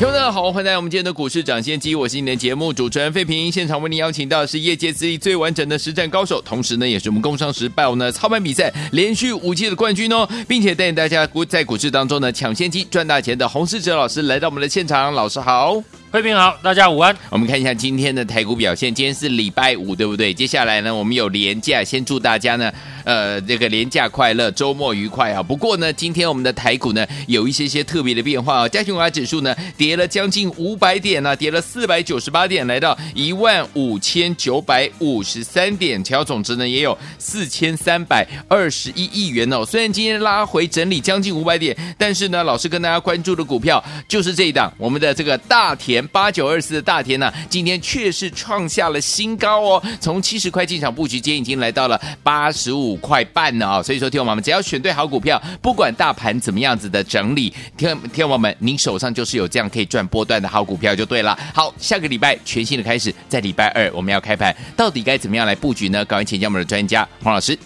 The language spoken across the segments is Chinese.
听众大家好，欢迎来到我们今天的股市抢先机，我是你的节目主持人费平。现场为您邀请到的是业界资历最完整的实战高手，同时呢，也是我们工商时报呢操盘比赛连续五届的冠军哦，并且带领大家股在股市当中呢抢先机赚大钱的洪世哲老师来到我们的现场，老师好，费平好，大家午安。我们看一下今天的台股表现，今天是礼拜五，对不对？接下来呢，我们有廉价，先祝大家呢。呃，这个廉价快乐，周末愉快啊！不过呢，今天我们的台股呢有一些些特别的变化啊，加权股价指数呢跌了将近五百点呢、啊，跌了四百九十八点，来到一万五千九百五十三点，成交总值呢也有四千三百二十一亿元哦。虽然今天拉回整理将近五百点，但是呢，老师跟大家关注的股票就是这一档，我们的这个大田八九二四的大田呢、啊，今天确实创下了新高哦，从七十块进场布局，今天已经来到了八十五。块半呢啊，所以说，听我们，只要选对好股票，不管大盘怎么样子的整理，听听众朋友们，您手上就是有这样可以赚波段的好股票就对了。好，下个礼拜全新的开始，在礼拜二我们要开盘，到底该怎么样来布局呢？赶快请教我们的专家黄老师。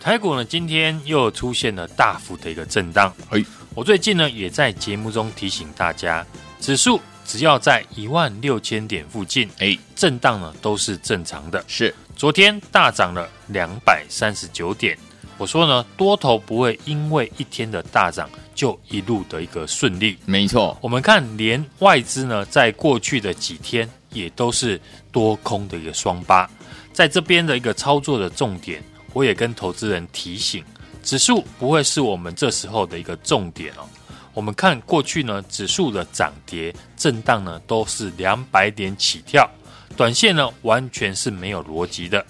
台股呢，今天又出现了大幅的一个震荡。哎，我最近呢也在节目中提醒大家，指数只要在一万六千点附近，哎，震荡呢都是正常的。是。昨天大涨了两百三十九点，我说呢，多头不会因为一天的大涨就一路的一个顺利。没错，我们看连外资呢，在过去的几天也都是多空的一个双八。在这边的一个操作的重点，我也跟投资人提醒，指数不会是我们这时候的一个重点哦。我们看过去呢，指数的涨跌震荡呢，都是两百点起跳。短线呢，完全是没有逻辑的。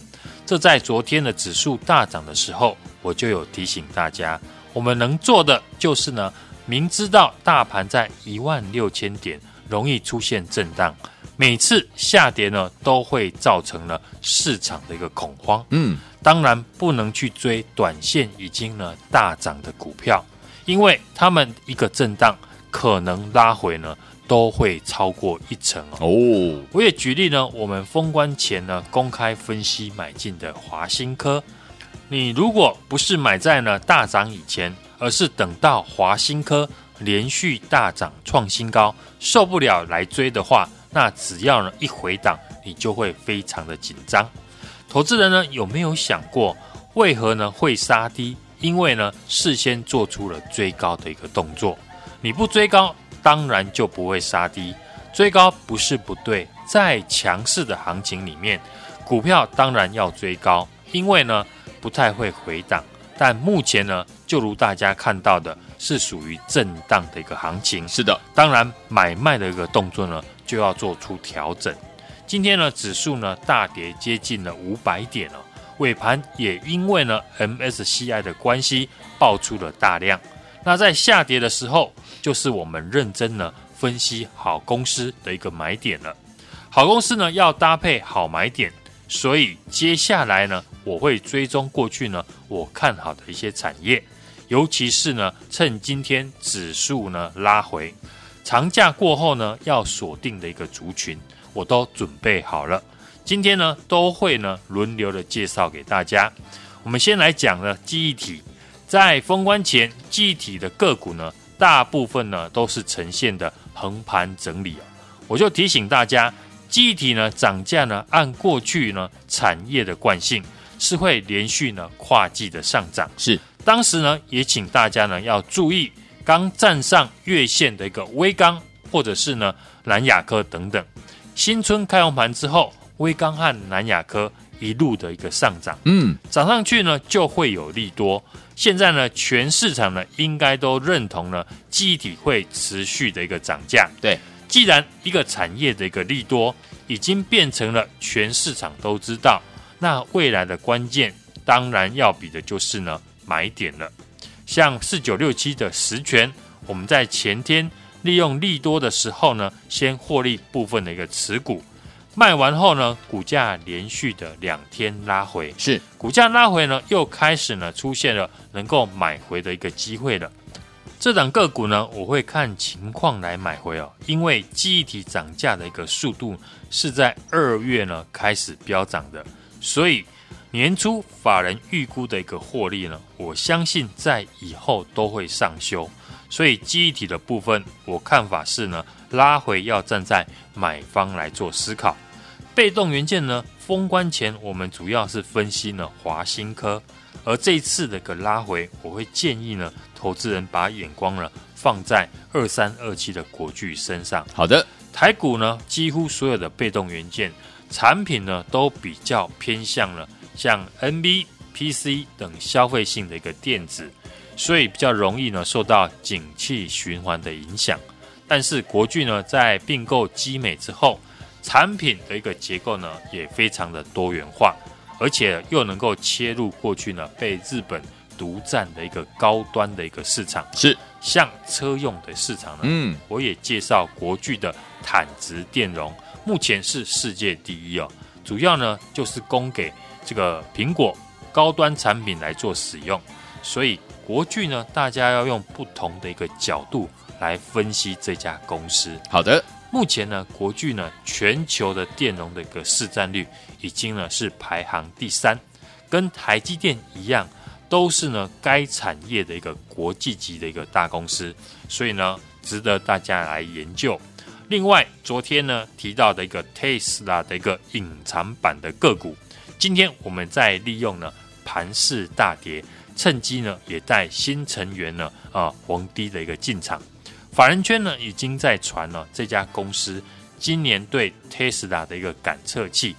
这在昨天的指数大涨的时候，我就有提醒大家，我们能做的就是呢，明知道大盘在一万六千点容易出现震荡，每次下跌呢，都会造成了市场的一个恐慌。嗯，当然不能去追短线已经呢大涨的股票，因为他们一个震荡可能拉回呢。都会超过一成哦。哦，我也举例呢，我们封关前呢公开分析买进的华新科，你如果不是买在呢大涨以前，而是等到华新科连续大涨创新高，受不了来追的话，那只要呢一回档，你就会非常的紧张。投资人呢有没有想过，为何呢会杀低？因为呢事先做出了追高的一个动作，你不追高。当然就不会杀低，追高不是不对，在强势的行情里面，股票当然要追高，因为呢不太会回档。但目前呢，就如大家看到的，是属于震荡的一个行情。是的，当然买卖的一个动作呢，就要做出调整。今天呢，指数呢大跌接近了五百点了，尾盘也因为呢 MSCI 的关系爆出了大量。那在下跌的时候，就是我们认真呢分析好公司的一个买点了。好公司呢要搭配好买点，所以接下来呢我会追踪过去呢我看好的一些产业，尤其是呢趁今天指数呢拉回，长假过后呢要锁定的一个族群，我都准备好了。今天呢都会呢轮流的介绍给大家。我们先来讲呢记忆体。在封关前，记忆体的个股呢，大部分呢都是呈现的横盘整理。我就提醒大家，记忆体呢涨价呢，按过去呢产业的惯性是会连续呢跨季的上涨。是，当时呢也请大家呢要注意，刚站上月线的一个微刚或者是呢南亚科等等。新春开红盘之后，威刚和南亚科一路的一个上涨，嗯，涨上去呢就会有利多。现在呢，全市场呢应该都认同呢，记忆体会持续的一个涨价。对，既然一个产业的一个利多已经变成了全市场都知道，那未来的关键当然要比的就是呢买点了。像四九六七的十权，我们在前天利用利多的时候呢，先获利部分的一个持股，卖完后呢，股价连续的两天拉回，是股价拉回呢，又开始呢出现了能够买回的一个机会了。这档个股呢，我会看情况来买回哦，因为记忆体涨价的一个速度是在二月呢开始飙涨的，所以年初法人预估的一个获利呢，我相信在以后都会上修，所以记忆体的部分，我看法是呢。拉回要站在买方来做思考，被动元件呢，封关前我们主要是分析呢华新科，而这一次的个拉回，我会建议呢投资人把眼光呢放在二三二七的国巨身上。好的，台股呢几乎所有的被动元件产品呢都比较偏向了像 NB、PC 等消费性的一个电子，所以比较容易呢受到景气循环的影响。但是国巨呢，在并购基美之后，产品的一个结构呢也非常的多元化，而且又能够切入过去呢被日本独占的一个高端的一个市场，是像车用的市场呢。嗯，我也介绍国巨的坦直电容，目前是世界第一哦，主要呢就是供给这个苹果高端产品来做使用，所以国巨呢，大家要用不同的一个角度。来分析这家公司。好的，目前呢，国巨呢，全球的电容的一个市占率已经呢是排行第三，跟台积电一样，都是呢该产业的一个国际级的一个大公司，所以呢，值得大家来研究。另外，昨天呢提到的一个 Tesla 的一个隐藏版的个股，今天我们再利用呢盘势大跌，趁机呢也带新成员呢啊逢低的一个进场。法人圈呢已经在传了，这家公司今年对 Tesla 的一个感测器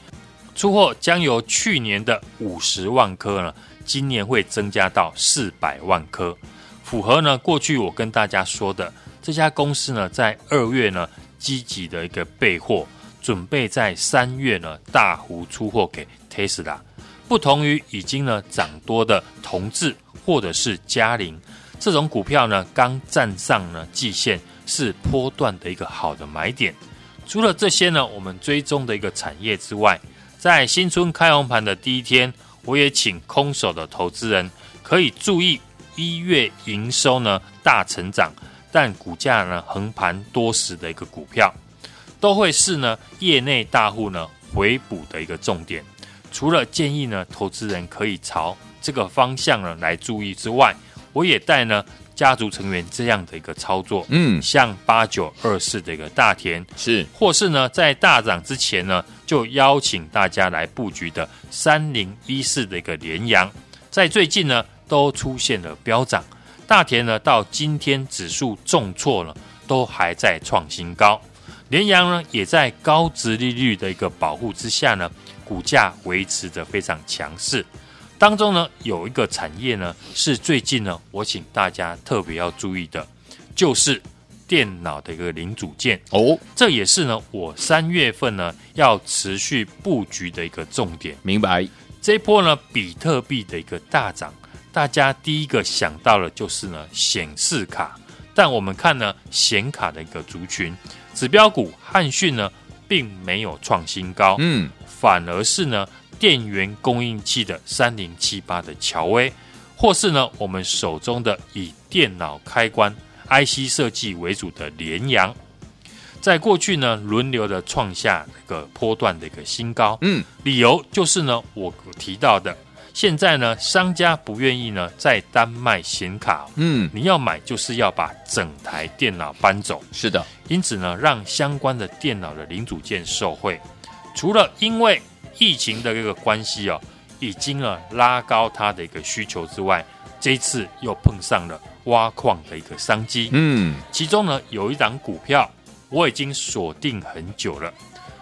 出货将由去年的五十万颗呢，今年会增加到四百万颗，符合呢过去我跟大家说的，这家公司呢在二月呢积极的一个备货，准备在三月呢大幅出货给 Tesla，不同于已经呢涨多的同志或者是佳凌。这种股票呢，刚站上呢季线，是波段的一个好的买点。除了这些呢，我们追踪的一个产业之外，在新春开红盘的第一天，我也请空手的投资人可以注意一月营收呢大成长，但股价呢横盘多时的一个股票，都会是呢业内大户呢回补的一个重点。除了建议呢投资人可以朝这个方向呢来注意之外，我也带呢家族成员这样的一个操作，嗯，像八九二四的一个大田是，或是呢在大涨之前呢就邀请大家来布局的三零一四的一个连阳，在最近呢都出现了飙涨，大田呢到今天指数重挫了，都还在创新高，连阳呢也在高值利率的一个保护之下呢，股价维持着非常强势。当中呢，有一个产业呢，是最近呢，我请大家特别要注意的，就是电脑的一个零组件哦。这也是呢，我三月份呢要持续布局的一个重点。明白？这一波呢，比特币的一个大涨，大家第一个想到的就是呢显示卡，但我们看呢显卡的一个族群，指标股汉讯呢并没有创新高，嗯，反而是呢。电源供应器的三零七八的乔威，或是呢我们手中的以电脑开关 IC 设计为主的联阳，在过去呢轮流的创下一个波段的一个新高。嗯，理由就是呢我提到的，现在呢商家不愿意呢再单卖显卡。嗯，你要买就是要把整台电脑搬走。是的，因此呢让相关的电脑的零组件受惠，除了因为疫情的这个关系哦，已经呢拉高它的一个需求之外，这一次又碰上了挖矿的一个商机。嗯，其中呢有一档股票我已经锁定很久了，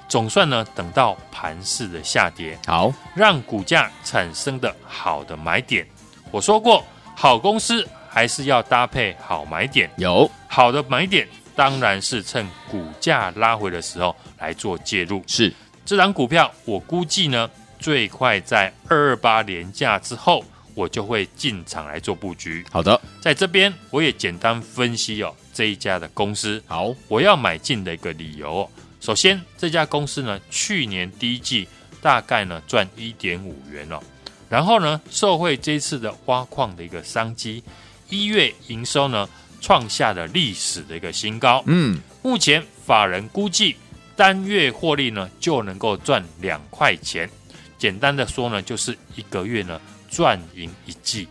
总算呢等到盘势的下跌，好让股价产生的好的买点。我说过，好公司还是要搭配好买点。有好的买点，当然是趁股价拉回的时候来做介入。是。这档股票，我估计呢，最快在二二八连假之后，我就会进场来做布局。好的，在这边我也简单分析哦，这一家的公司。好，我要买进的一个理由，首先，这家公司呢，去年第一季大概呢赚一点五元哦。然后呢，受惠这次的挖矿的一个商机，一月营收呢创下了历史的一个新高。嗯，目前法人估计单月获利呢就能够赚两块钱。简单的说呢，就是一个月呢赚赢一季。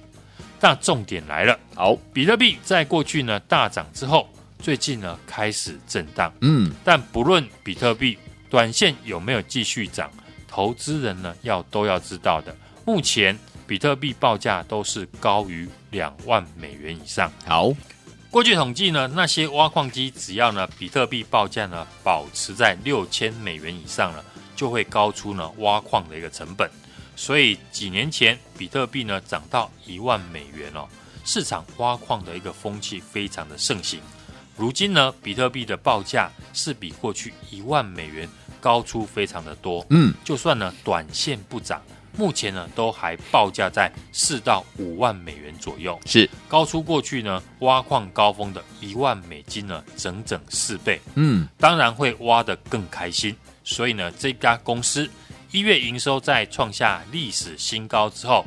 但重点来了，好，比特币在过去呢大涨之后。最近呢开始震荡，嗯，但不论比特币短线有没有继续涨，投资人呢要都要知道的，目前比特币报价都是高于两万美元以上。好，过去统计呢，那些挖矿机只要呢比特币报价呢保持在六千美元以上了，就会高出呢挖矿的一个成本。所以几年前比特币呢涨到一万美元哦，市场挖矿的一个风气非常的盛行。如今呢，比特币的报价是比过去一万美元高出非常的多。嗯，就算呢短线不涨，目前呢都还报价在四到五万美元左右，是高出过去呢挖矿高峰的一万美金呢整整四倍。嗯，当然会挖得更开心。所以呢，这家公司一月营收在创下历史新高之后，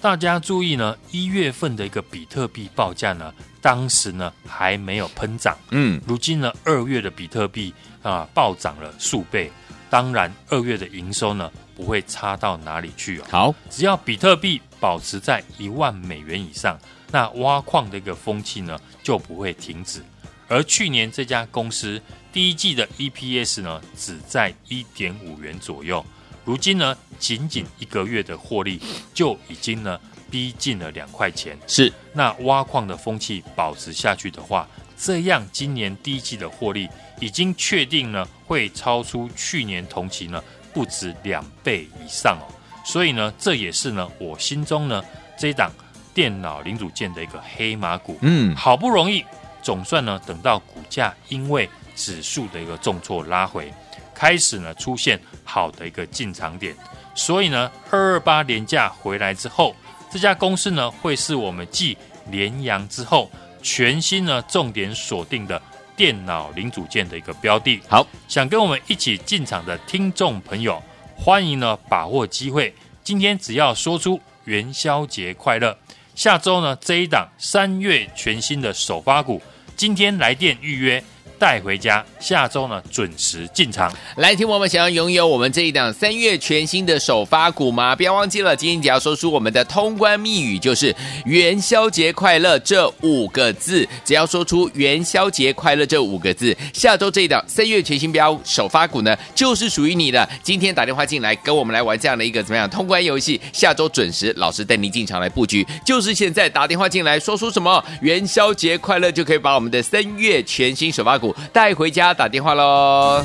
大家注意呢，一月份的一个比特币报价呢。当时呢还没有喷涨，嗯，如今呢二月的比特币啊暴涨了数倍，当然二月的营收呢不会差到哪里去哦。好，只要比特币保持在一万美元以上，那挖矿的一个风气呢就不会停止。而去年这家公司第一季的 EPS 呢只在一点五元左右，如今呢仅仅一个月的获利就已经呢。逼近了两块钱，是那挖矿的风气保持下去的话，这样今年第一季的获利已经确定呢，会超出去年同期呢不止两倍以上哦。所以呢，这也是呢我心中呢这一档电脑零组件的一个黑马股。嗯，好不容易总算呢等到股价因为指数的一个重挫拉回，开始呢出现好的一个进场点。所以呢，二二八连假回来之后。这家公司呢，会是我们继联阳之后全新呢重点锁定的电脑零组件的一个标的。好，想跟我们一起进场的听众朋友，欢迎呢把握机会。今天只要说出元宵节快乐，下周呢这一档三月全新的首发股，今天来电预约。带回家，下周呢准时进场。来，听我们想要拥有我们这一档三月全新的首发股吗？不要忘记了，今天只要说出我们的通关密语，就是元宵节快乐这五个字。只要说出元宵节快乐这五个字，下周这一档三月全新标首发股呢，就是属于你的。今天打电话进来跟我们来玩这样的一个怎么样通关游戏？下周准时，老师带您进场来布局，就是现在打电话进来，说出什么元宵节快乐，就可以把我们的三月全新首发股。带回家打电话喽。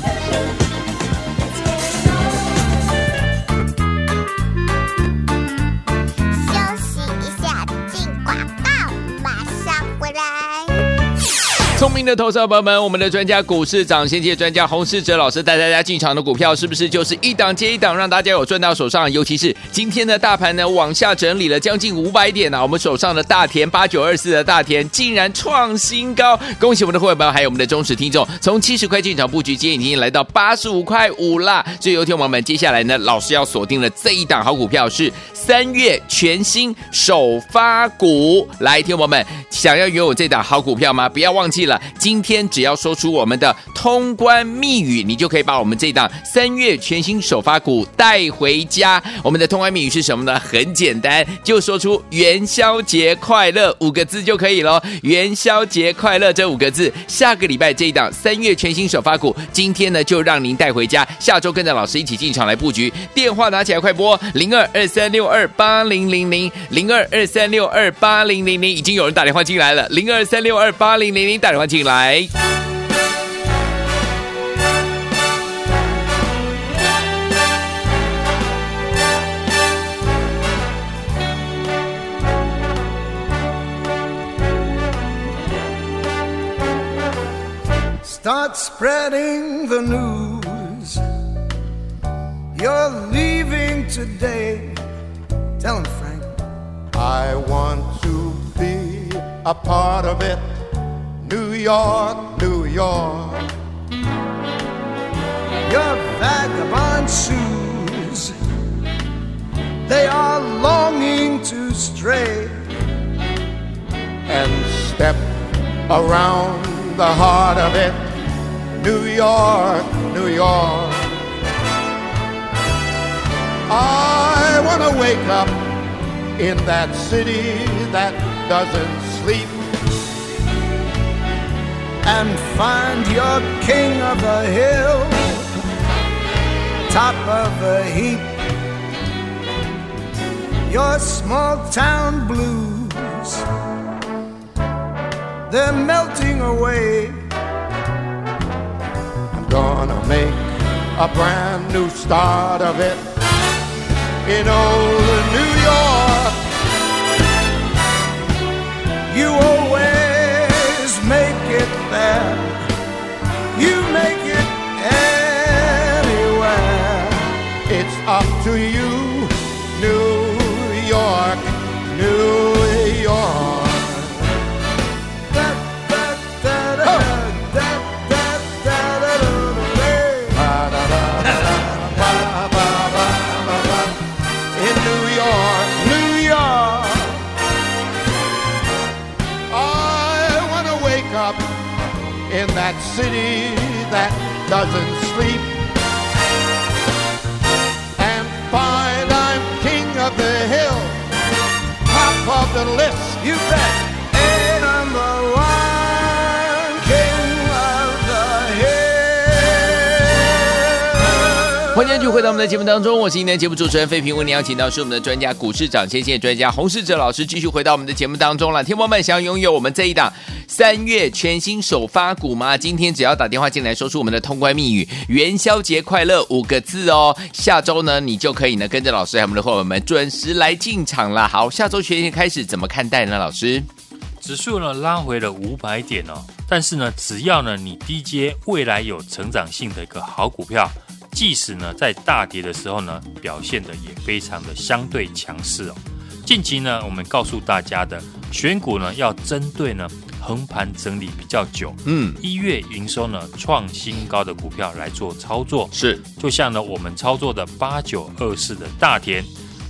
聪明的投资者朋友们，我们的专家股市长先机专家洪世哲老师带大家进场的股票，是不是就是一档接一档，让大家有赚到手上？尤其是今天的大盘呢，往下整理了将近五百点呢、啊，我们手上的大田八九二四的大田竟然创新高，恭喜我们的会员朋友，还有我们的忠实听众，从七十块进场布局，今天已经来到八十五块五啦。所以，有听友们，接下来呢，老师要锁定的这一档好股票是三月全新首发股。来，听友们，想要拥有这档好股票吗？不要忘记了。今天只要说出我们的通关密语，你就可以把我们这档三月全新首发股带回家。我们的通关密语是什么呢？很简单，就说出元宵节快乐五个字就可以了。元宵节快乐这五个字，下个礼拜这一档三月全新首发股，今天呢就让您带回家。下周跟着老师一起进场来布局，电话拿起来快拨零二二三六二八零零零零二二三六二八零零零，已经有人打电话进来了，零二三六二八零零零打 电话。进来。Start spreading the news. You're leaving today. Tell him, Frank. I want to be a part of it. New York, New York. your vagabond shoes. They are longing to stray and step around the heart of it. New York, New York. I want to wake up in that city that doesn't sleep and find your king of the hill, top of the heap. Your small town blues, they're melting away. I'm gonna make a brand new start of it in old New York. You make it there. You make it anywhere. It's up to you, city that doesn't sleep and find I'm king of the hill, top of the list. you bet. 欢迎继续回到我们的节目当中，我是今天节目主持人费平，为您邀请到是我们的专家股市涨先线专家洪世哲老师，继续回到我们的节目当中了。听众们想要拥有我们这一档三月全新首发股吗？今天只要打电话进来，说出我们的通关密语“元宵节快乐”五个字哦，下周呢你就可以呢跟着老师还有我们的伙伴们准时来进场了。好，下周全线开始怎么看待呢？老师？指数呢拉回了五百点哦，但是呢，只要呢你低接未来有成长性的一个好股票，即使呢在大跌的时候呢，表现的也非常的相对强势哦。近期呢，我们告诉大家的选股呢，要针对呢横盘整理比较久，嗯，一月营收呢创新高的股票来做操作，是。就像呢我们操作的八九二四的大田，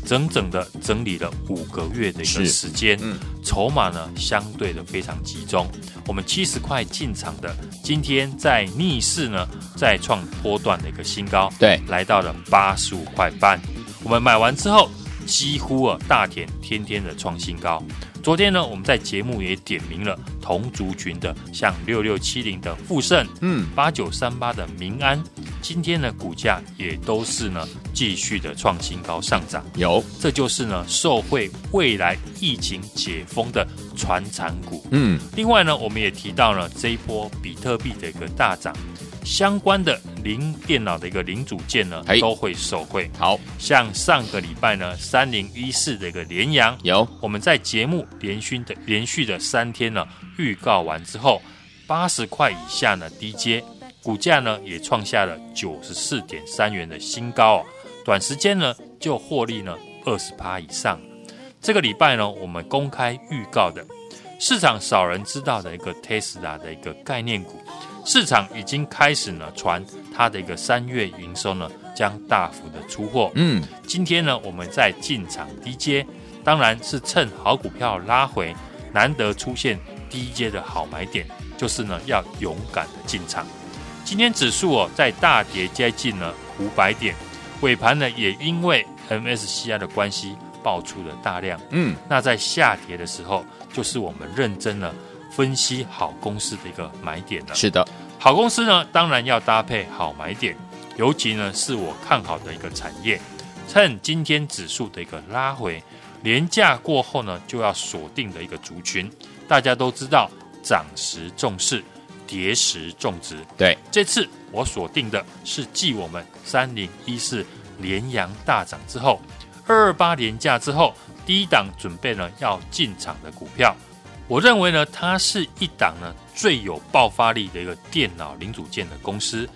整整的整理了五个月的一个时间，嗯筹码呢相对的非常集中。我们七十块进场的，今天在逆势呢再创波段的一个新高，对来到了八十五块半。我们买完之后，几乎啊大田天天的创新高。昨天呢，我们在节目也点名了同族群的，像六六七零的富盛，嗯，八九三八的民安，今天呢股价也都是呢继续的创新高上涨。有，这就是呢受惠未来疫情解封的传产股。嗯，另外呢，我们也提到了这一波比特币的一个大涨，相关的零电脑的一个零组件呢都会受惠。好，像上个礼拜呢，三零一四的一个联阳，有，我们在节目连续的连续的三天呢预告完之后，八十块以下呢低接，股价呢也创下了九十四点三元的新高哦，短时间呢就获利呢二十趴以上。这个礼拜呢，我们公开预告的市场少人知道的一个 Tesla 的一个概念股，市场已经开始呢传它的一个三月营收呢将大幅的出货。嗯，今天呢，我们在进场低阶，当然是趁好股票拉回，难得出现低阶的好买点，就是呢要勇敢的进场。今天指数哦在大跌接近了五百点，尾盘呢也因为 MSCI 的关系爆出了大量。嗯，那在下跌的时候，就是我们认真的分析好公司的一个买点了。是的，好公司呢，当然要搭配好买点，尤其呢是我看好的一个产业。趁今天指数的一个拉回，连价过后呢，就要锁定的一个族群。大家都知道，涨时重视，跌时重质。对，这次我锁定的是继我们三零一四连阳大涨之后，二二八连假之后，第一档准备呢要进场的股票。我认为呢，它是一档呢最有爆发力的一个电脑零组件的公司。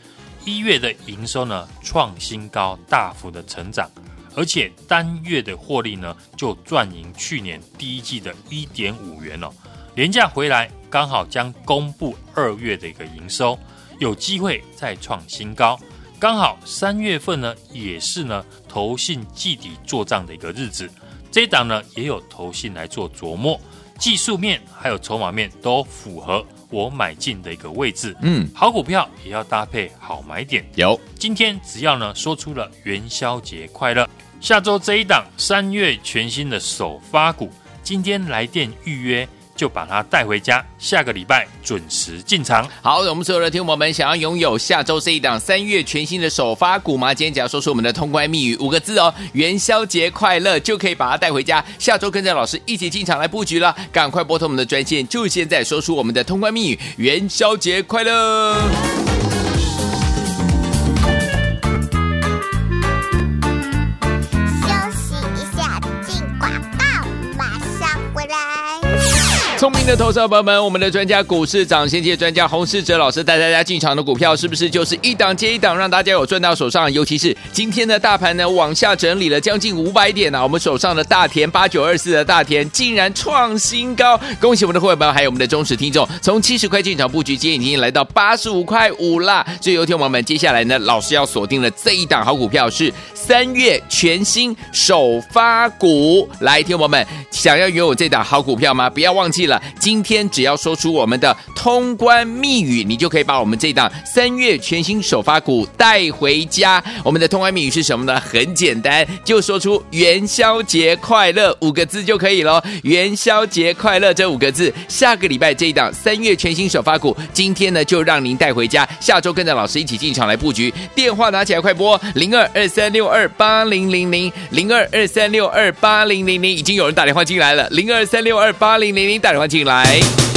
一月的营收呢创新高，大幅的成长，而且单月的获利呢就赚赢去年第一季的一点五元哦。连假回来刚好将公布二月的一个营收，有机会再创新高。刚好三月份呢，也是呢投信季底做账的一个日子，这一档呢也有投信来做琢磨，技术面还有筹码面都符合我买进的一个位置。嗯，好股票也要搭配好买点。有今天只要呢说出了元宵节快乐，下周这一档三月全新的首发股，今天来电预约。就把它带回家，下个礼拜准时进场。好，我们所有的听众朋友们，想要拥有下周这一档三月全新的首发股吗？今天只要说出我们的通关密语五个字哦，元宵节快乐，就可以把它带回家。下周跟着老师一起进场来布局了，赶快拨通我们的专线，就现在说出我们的通关密语，元宵节快乐。聪明的投资者朋友们，我们的专家股市长先界专家洪世哲老师带大家进场的股票，是不是就是一档接一档，让大家有赚到手上？尤其是今天的大盘呢，往下整理了将近五百点呢、我们手上的大田八九二四的大田竟然创新高，恭喜我们的会员朋友，还有我们的忠实听众，从七十块进场布局，今天已经来到八十五块五啦。所以，有听友们，接下来呢，老师要锁定了这一档好股票是三月全新首发股，来，听友们想要拥有这档好股票吗？不要忘记了。今天只要说出我们的通关密语，你就可以把我们这档三月全新首发股带回家。我们的通关密语是什么呢？很简单，就说出元宵节快乐五个字就可以了。元宵节快乐这五个字，下个礼拜这一档三月全新首发股，今天呢就让您带回家。下周跟着老师一起进场来布局。电话拿起来，快拨零二二三六二八零零零零二二三六二八零零零，已经有人打电话进来了，零二三六二八零零零打电话。进来。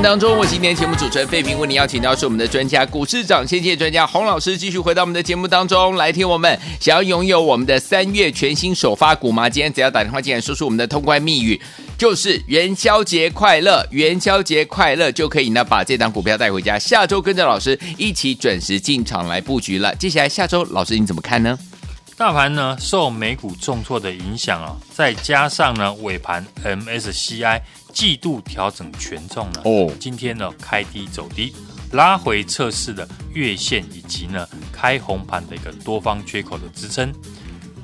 当中，我今天节目主持人费平，为您邀请到是我们的专家股市涨先机专家洪老师，继续回到我们的节目当中来听我们想要拥有我们的三月全新首发股吗？今天只要打电话进来说出我们的通关密语，就是元宵节快乐，元宵节快乐就可以呢把这档股票带回家。下周跟着老师一起准时进场来布局了。接下来下周老师你怎么看呢？大盘呢受美股重挫的影响啊，再加上呢尾盘 MSCI。季度调整权重呢？哦，今天呢开低走低，拉回测试的月线以及呢开红盘的一个多方缺口的支撑。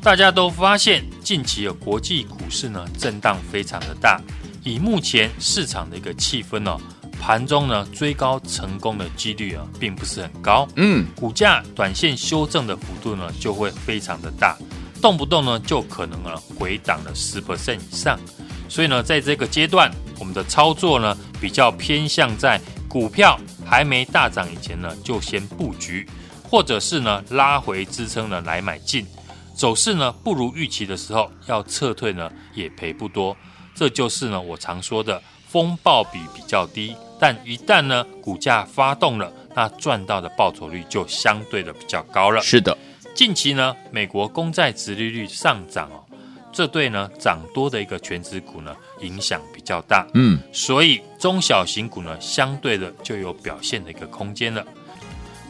大家都发现近期有国际股市呢震荡非常的大，以目前市场的一个气氛呢，盘中呢追高成功的几率啊并不是很高。嗯，股价短线修正的幅度呢就会非常的大，动不动呢就可能啊回档了十 percent 以上。所以呢，在这个阶段，我们的操作呢比较偏向在股票还没大涨以前呢，就先布局，或者是呢拉回支撑呢来买进。走势呢不如预期的时候，要撤退呢也赔不多。这就是呢我常说的风暴比比较低，但一旦呢股价发动了，那赚到的报酬率就相对的比较高了。是的，近期呢美国公债殖利率上涨哦。这对呢涨多的一个全值股呢影响比较大，嗯，所以中小型股呢相对的就有表现的一个空间了。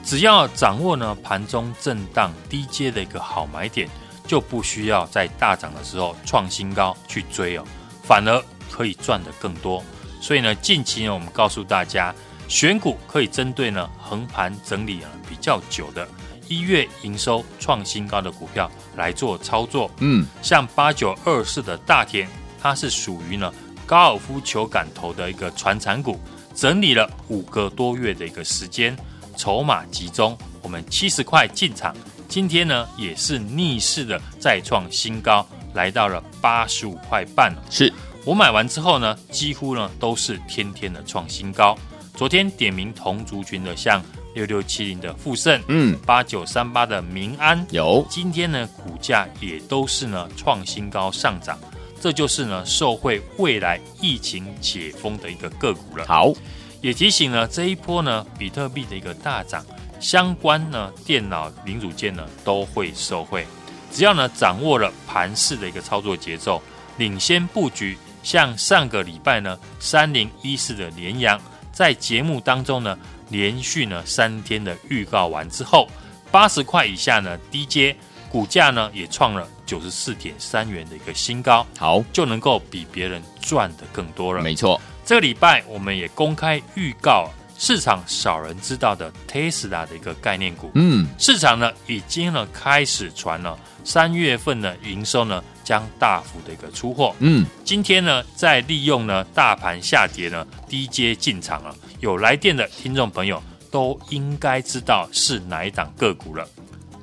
只要掌握呢盘中震荡低阶的一个好买点，就不需要在大涨的时候创新高去追哦，反而可以赚得更多。所以呢，近期呢我们告诉大家，选股可以针对呢横盘整理啊比较久的。一月营收创新高的股票来做操作，嗯，像八九二四的大田，它是属于呢高尔夫球杆头的一个传产股，整理了五个多月的一个时间，筹码集中，我们七十块进场，今天呢也是逆势的再创新高，来到了八十五块半，是。我买完之后呢，几乎呢都是天天的创新高，昨天点名同族群的像。六六七零的富盛，嗯，八九三八的民安有，今天呢股价也都是呢创新高上涨，这就是呢受惠未来疫情解封的一个个股了。好，也提醒呢这一波呢比特币的一个大涨，相关呢电脑零组件呢都会受惠。只要呢掌握了盘势的一个操作节奏，领先布局，像上个礼拜呢三零一四的联阳，在节目当中呢连续呢三天的预告完之后，八十块以下呢低接，股价呢也创了九十四点三元的一个新高，好，就能够比别人赚的更多了。没错，这个礼拜我们也公开预告。市场少人知道的 Tesla 的一个概念股，嗯，市场呢已经呢开始传了三月份的营收呢将大幅的一个出货，嗯，今天呢在利用呢大盘下跌呢低阶进场了，有来电的听众朋友都应该知道是哪一档个股了。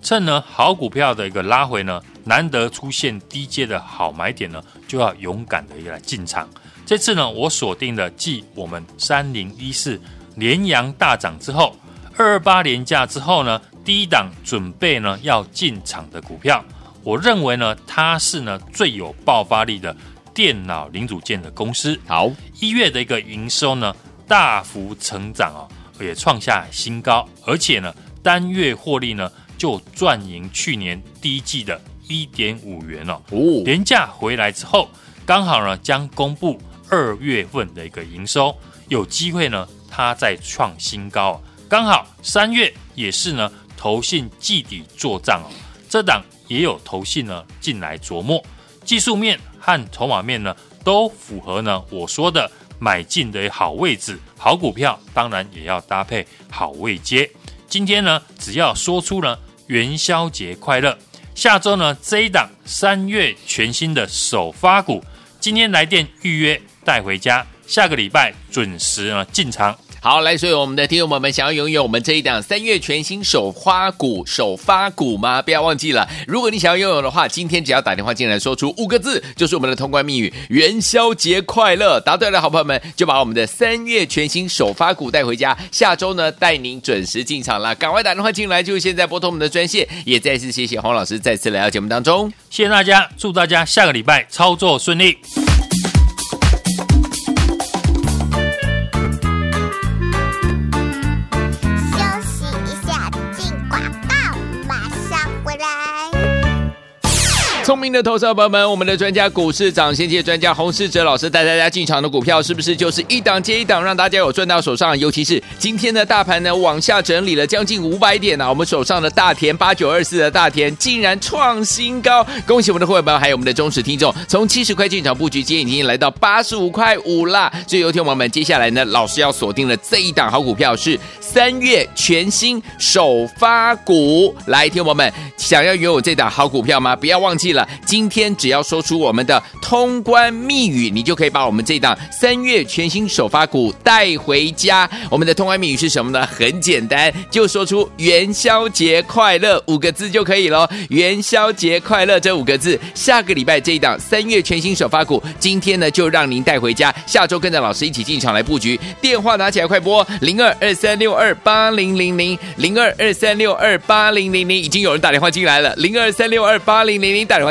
趁呢好股票的一个拉回呢，难得出现低阶的好买点呢，就要勇敢的一个来进场。这次呢我锁定了继我们三零一四。连阳大涨之后，二二八连假之后呢，第一档准备呢要进场的股票，我认为呢它是呢最有爆发力的电脑零组件的公司。好，一月的一个营收呢大幅成长哦，也创下新高，而且呢单月获利呢就赚赢去年第一季的一点五元哦。哦，连价回来之后，刚好呢将公布二月份的一个营收，有机会呢。它再创新高，刚好三月也是呢，投信季底做账哦，这档也有投信呢进来琢磨，技术面和筹码面呢都符合呢我说的买进的好位置，好股票当然也要搭配好位接。今天呢，只要说出了元宵节快乐，下周呢这一档三月全新的首发股，今天来电预约带回家。下个礼拜准时呢进场。好，来，所以我们的听众朋友们想要拥有我们这一档三月全新首发股、首发股吗？不要忘记了，如果你想要拥有的话，今天只要打电话进来，说出五个字，就是我们的通关密语“元宵节快乐”。答对了，好朋友们就把我们的三月全新首发股带回家。下周呢，带您准时进场了，赶快打电话进来，就现在拨通我们的专线。也再次谢谢黄老师再次来到节目当中，谢谢大家，祝大家下个礼拜操作顺利。聪明的投资者朋友们，我们的专家股市长先机专家洪世哲老师带大家进场的股票，是不是就是一档接一档，让大家有赚到手上？尤其是今天的大盘呢，往下整理了将近五百点呢、我们手上的大田八九二四的大田竟然创新高，恭喜我们的会员朋友，还有我们的忠实听众，从七十块进场布局，今天已经来到八十五块五啦。所以，有听友们，接下来呢，老师要锁定的这一档好股票是三月全新首发股，来，听友们想要拥有这档好股票吗？不要忘记了。今天只要说出我们的通关密语，你就可以把我们这档三月全新首发股带回家。我们的通关密语是什么呢？很简单，就说出“元宵节快乐”五个字就可以了。元宵节快乐这五个字，下个礼拜这一档三月全新首发股，今天呢就让您带回家。下周跟着老师一起进场来布局。电话拿起来，快拨零二二三六二八零零零零二二三六二八零零零，已经有人打电话进来了，零二三六二八零零零打电话。